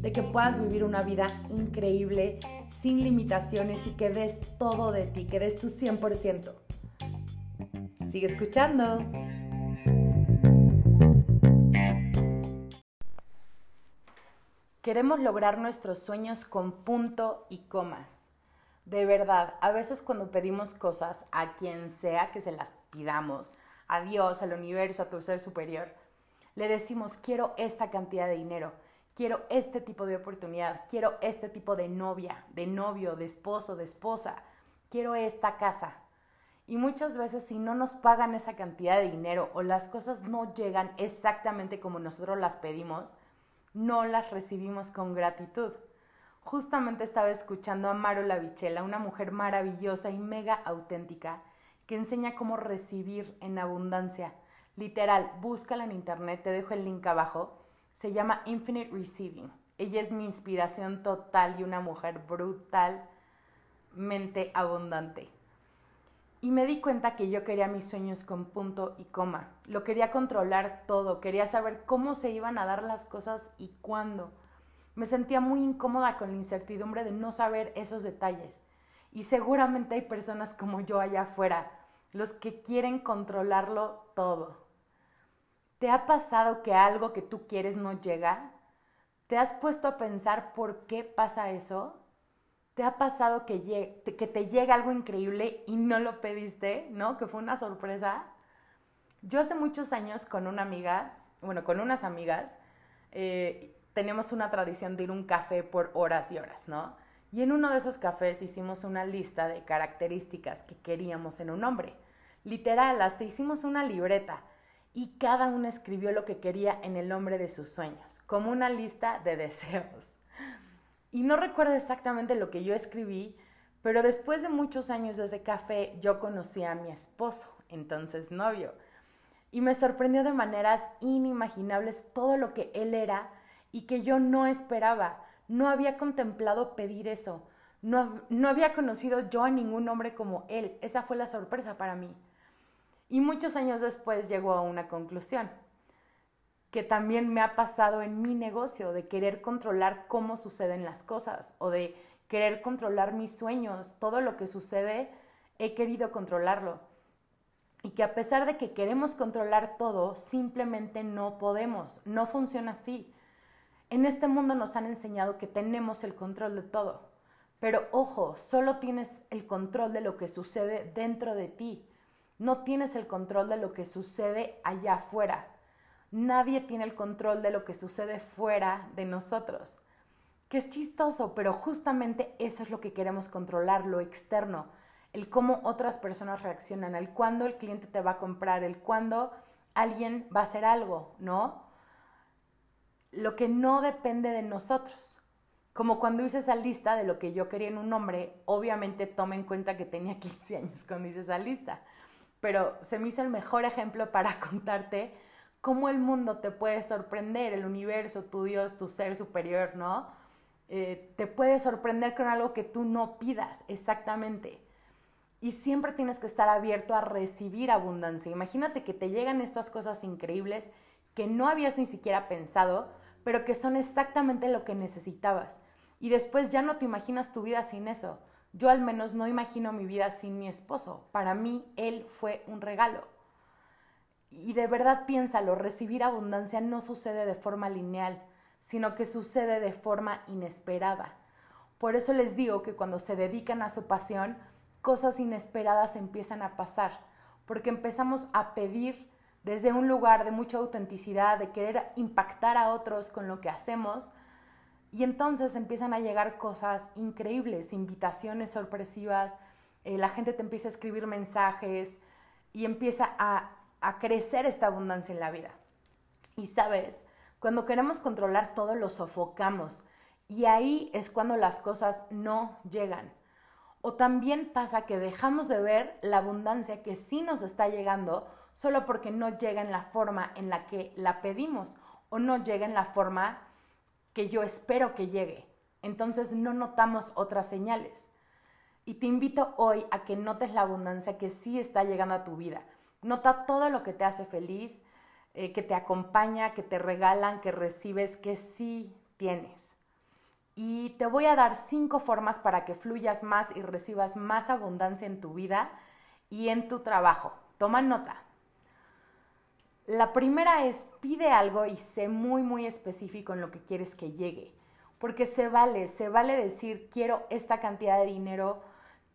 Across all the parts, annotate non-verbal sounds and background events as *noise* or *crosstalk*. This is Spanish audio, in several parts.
de que puedas vivir una vida increíble, sin limitaciones y que des todo de ti, que des tu 100%. Sigue escuchando. Queremos lograr nuestros sueños con punto y comas. De verdad, a veces cuando pedimos cosas a quien sea que se las pidamos, a Dios, al universo, a tu ser superior, le decimos, quiero esta cantidad de dinero, quiero este tipo de oportunidad, quiero este tipo de novia, de novio, de esposo, de esposa, quiero esta casa. Y muchas veces si no nos pagan esa cantidad de dinero o las cosas no llegan exactamente como nosotros las pedimos, no las recibimos con gratitud. Justamente estaba escuchando a Maro Lavichela, una mujer maravillosa y mega auténtica, que enseña cómo recibir en abundancia. Literal, búscala en internet, te dejo el link abajo. Se llama Infinite Receiving. Ella es mi inspiración total y una mujer brutalmente abundante. Y me di cuenta que yo quería mis sueños con punto y coma. Lo quería controlar todo, quería saber cómo se iban a dar las cosas y cuándo. Me sentía muy incómoda con la incertidumbre de no saber esos detalles. Y seguramente hay personas como yo allá afuera, los que quieren controlarlo todo. ¿Te ha pasado que algo que tú quieres no llega? ¿Te has puesto a pensar por qué pasa eso? ¿Te ha pasado que, que te llega algo increíble y no lo pediste, ¿no? Que fue una sorpresa. Yo hace muchos años con una amiga, bueno, con unas amigas, eh, tenemos una tradición de ir a un café por horas y horas, ¿no? Y en uno de esos cafés hicimos una lista de características que queríamos en un hombre. Literal, hasta hicimos una libreta y cada uno escribió lo que quería en el hombre de sus sueños, como una lista de deseos. Y no recuerdo exactamente lo que yo escribí, pero después de muchos años de ese café yo conocí a mi esposo, entonces novio. Y me sorprendió de maneras inimaginables todo lo que él era y que yo no esperaba. No había contemplado pedir eso. No, no había conocido yo a ningún hombre como él. Esa fue la sorpresa para mí. Y muchos años después llegó a una conclusión que también me ha pasado en mi negocio, de querer controlar cómo suceden las cosas o de querer controlar mis sueños, todo lo que sucede, he querido controlarlo. Y que a pesar de que queremos controlar todo, simplemente no podemos, no funciona así. En este mundo nos han enseñado que tenemos el control de todo, pero ojo, solo tienes el control de lo que sucede dentro de ti, no tienes el control de lo que sucede allá afuera. Nadie tiene el control de lo que sucede fuera de nosotros. Que es chistoso, pero justamente eso es lo que queremos controlar, lo externo, el cómo otras personas reaccionan, el cuándo el cliente te va a comprar, el cuándo alguien va a hacer algo, ¿no? Lo que no depende de nosotros. Como cuando hice esa lista de lo que yo quería en un hombre, obviamente tome en cuenta que tenía *laughs* 15 años cuando hice esa lista, pero se me hizo el mejor ejemplo para *laughs* contarte cómo el mundo te puede sorprender, el universo, tu Dios, tu ser superior, ¿no? Eh, te puede sorprender con algo que tú no pidas, exactamente. Y siempre tienes que estar abierto a recibir abundancia. Imagínate que te llegan estas cosas increíbles que no habías ni siquiera pensado, pero que son exactamente lo que necesitabas. Y después ya no te imaginas tu vida sin eso. Yo al menos no imagino mi vida sin mi esposo. Para mí, él fue un regalo. Y de verdad piénsalo, recibir abundancia no sucede de forma lineal, sino que sucede de forma inesperada. Por eso les digo que cuando se dedican a su pasión, cosas inesperadas empiezan a pasar, porque empezamos a pedir desde un lugar de mucha autenticidad, de querer impactar a otros con lo que hacemos, y entonces empiezan a llegar cosas increíbles, invitaciones sorpresivas, eh, la gente te empieza a escribir mensajes y empieza a a crecer esta abundancia en la vida. Y sabes, cuando queremos controlar todo, lo sofocamos Y ahí es cuando las cosas no llegan. O también pasa que dejamos de ver la abundancia que sí nos está llegando solo porque no llega en la forma en la que la pedimos o no llega en la forma que yo espero que llegue. Entonces no notamos otras señales. Y te invito hoy a que notes la abundancia que sí está llegando a tu vida. Nota todo lo que te hace feliz, eh, que te acompaña, que te regalan, que recibes, que sí tienes. Y te voy a dar cinco formas para que fluyas más y recibas más abundancia en tu vida y en tu trabajo. Toma nota. La primera es pide algo y sé muy, muy específico en lo que quieres que llegue. Porque se vale, se vale decir quiero esta cantidad de dinero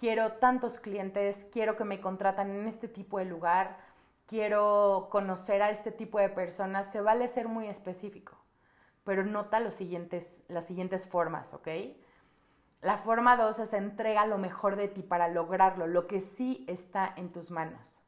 quiero tantos clientes, quiero que me contratan en este tipo de lugar, quiero conocer a este tipo de personas, se vale ser muy específico, pero nota los siguientes, las siguientes formas, ¿ok? La forma dos es entrega lo mejor de ti para lograrlo, lo que sí está en tus manos.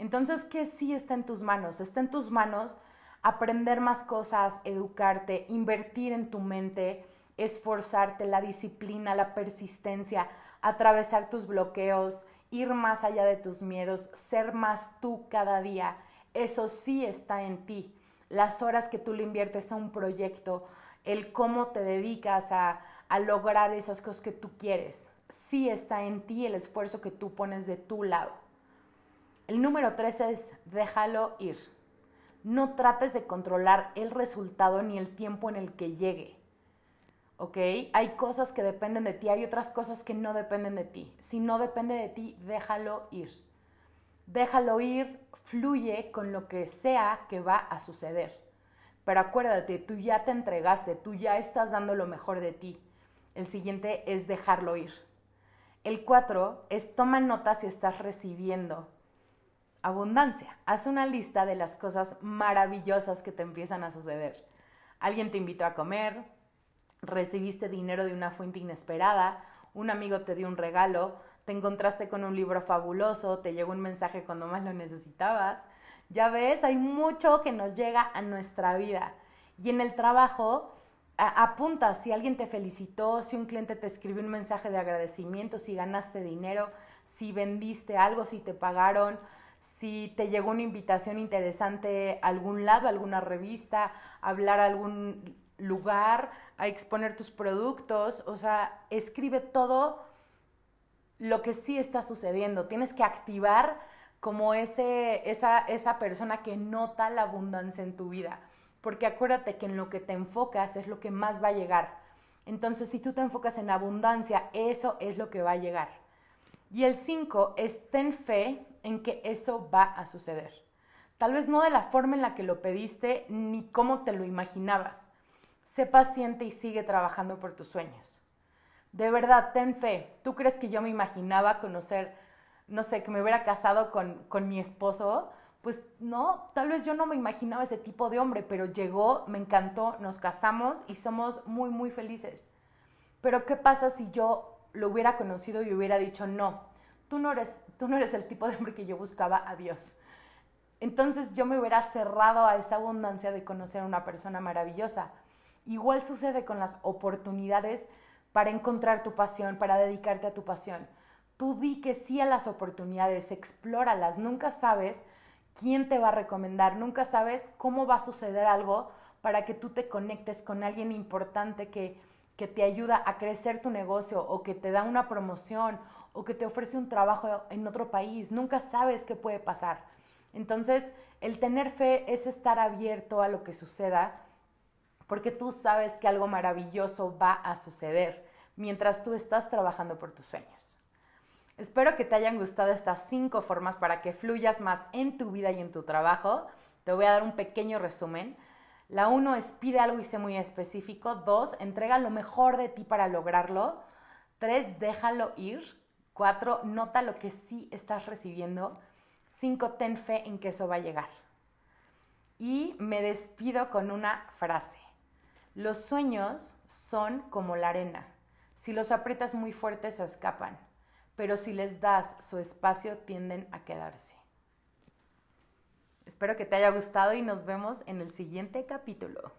Entonces, ¿qué sí está en tus manos? Está en tus manos aprender más cosas, educarte, invertir en tu mente, esforzarte, la disciplina, la persistencia, atravesar tus bloqueos, ir más allá de tus miedos, ser más tú cada día. Eso sí está en ti. Las horas que tú le inviertes a un proyecto, el cómo te dedicas a, lograr esas cosas que tú quieres, sí está en ti el esfuerzo que tú pones de tu lado. El número tres es déjalo ir. No trates de controlar el resultado ni el tiempo en el que llegue. ¿ok? Hay cosas que dependen de ti, hay otras cosas que no dependen de ti. Si no depende de ti, déjalo ir. Déjalo ir, fluye con lo que sea que va a suceder. Pero acuérdate, tú ya te entregaste, tú ya estás dando lo mejor de ti. El siguiente es dejarlo ir. El cuatro es toma nota si estás recibiendo abundancia. Haz una lista de las cosas maravillosas que te empiezan a suceder. Alguien te invitó a comer, recibiste dinero de una fuente inesperada, un amigo te dio un regalo, te encontraste con un libro fabuloso, te llegó un mensaje cuando más lo necesitabas. Ya ves, hay mucho que nos llega a nuestra vida. Y en el trabajo, apunta si alguien te felicitó, si un cliente te escribió un mensaje de agradecimiento, si ganaste dinero, si vendiste algo, si te pagaron, si te llegó una invitación interesante a algún lado, a alguna revista, hablar a algún lugar, a exponer tus productos, o sea, escribe todo lo que sí está sucediendo. Tienes que activar como ese, esa, esa persona que nota la abundancia en tu vida, porque acuérdate que en lo que te enfocas es lo que más va a llegar. Entonces, si tú te enfocas en abundancia, eso es lo que va a llegar. Y el 5 es ten fe en que eso va a suceder. Tal vez no de la forma en la que lo pediste ni cómo te lo imaginabas, Sé paciente y sigue trabajando por tus sueños. De verdad, ten fe. ¿Tú crees que yo me imaginaba conocer, no sé, que me hubiera casado con, con mi esposo? Pues no, tal vez yo no me imaginaba ese tipo de hombre, pero llegó, me encantó, nos casamos y somos muy, muy felices. Pero ¿qué pasa si yo lo hubiera conocido y hubiera dicho, no, tú no eres, tú no eres el tipo de hombre que yo buscaba a Dios? Entonces yo me hubiera cerrado a esa abundancia de conocer a una persona maravillosa. Igual sucede con las oportunidades para encontrar tu pasión, para dedicarte a tu pasión. Tú di que sí a las oportunidades, explóralas, nunca sabes quién te va a recomendar, nunca sabes cómo va a suceder algo para que tú te conectes con alguien importante que, que te ayuda a crecer tu negocio o que te da una promoción o que te ofrece un trabajo en otro país. Nunca sabes qué puede pasar. Entonces, el tener fe es estar abierto a lo que suceda porque tú sabes que algo maravilloso va a suceder mientras tú estás trabajando por tus sueños. Espero que te hayan gustado estas cinco formas para que fluyas más en tu vida y en tu trabajo. Te voy a dar un pequeño resumen. La uno es pide algo y sé muy específico. Dos, entrega lo mejor de ti para lograrlo. Tres, déjalo ir. Cuatro, nota lo que sí estás recibiendo. Cinco, ten fe en que eso va a llegar. Y me despido con una frase. Los sueños son como la arena. Si los aprietas muy fuerte se escapan, pero si les das su espacio tienden a quedarse. Espero que te haya gustado y nos vemos en el siguiente capítulo.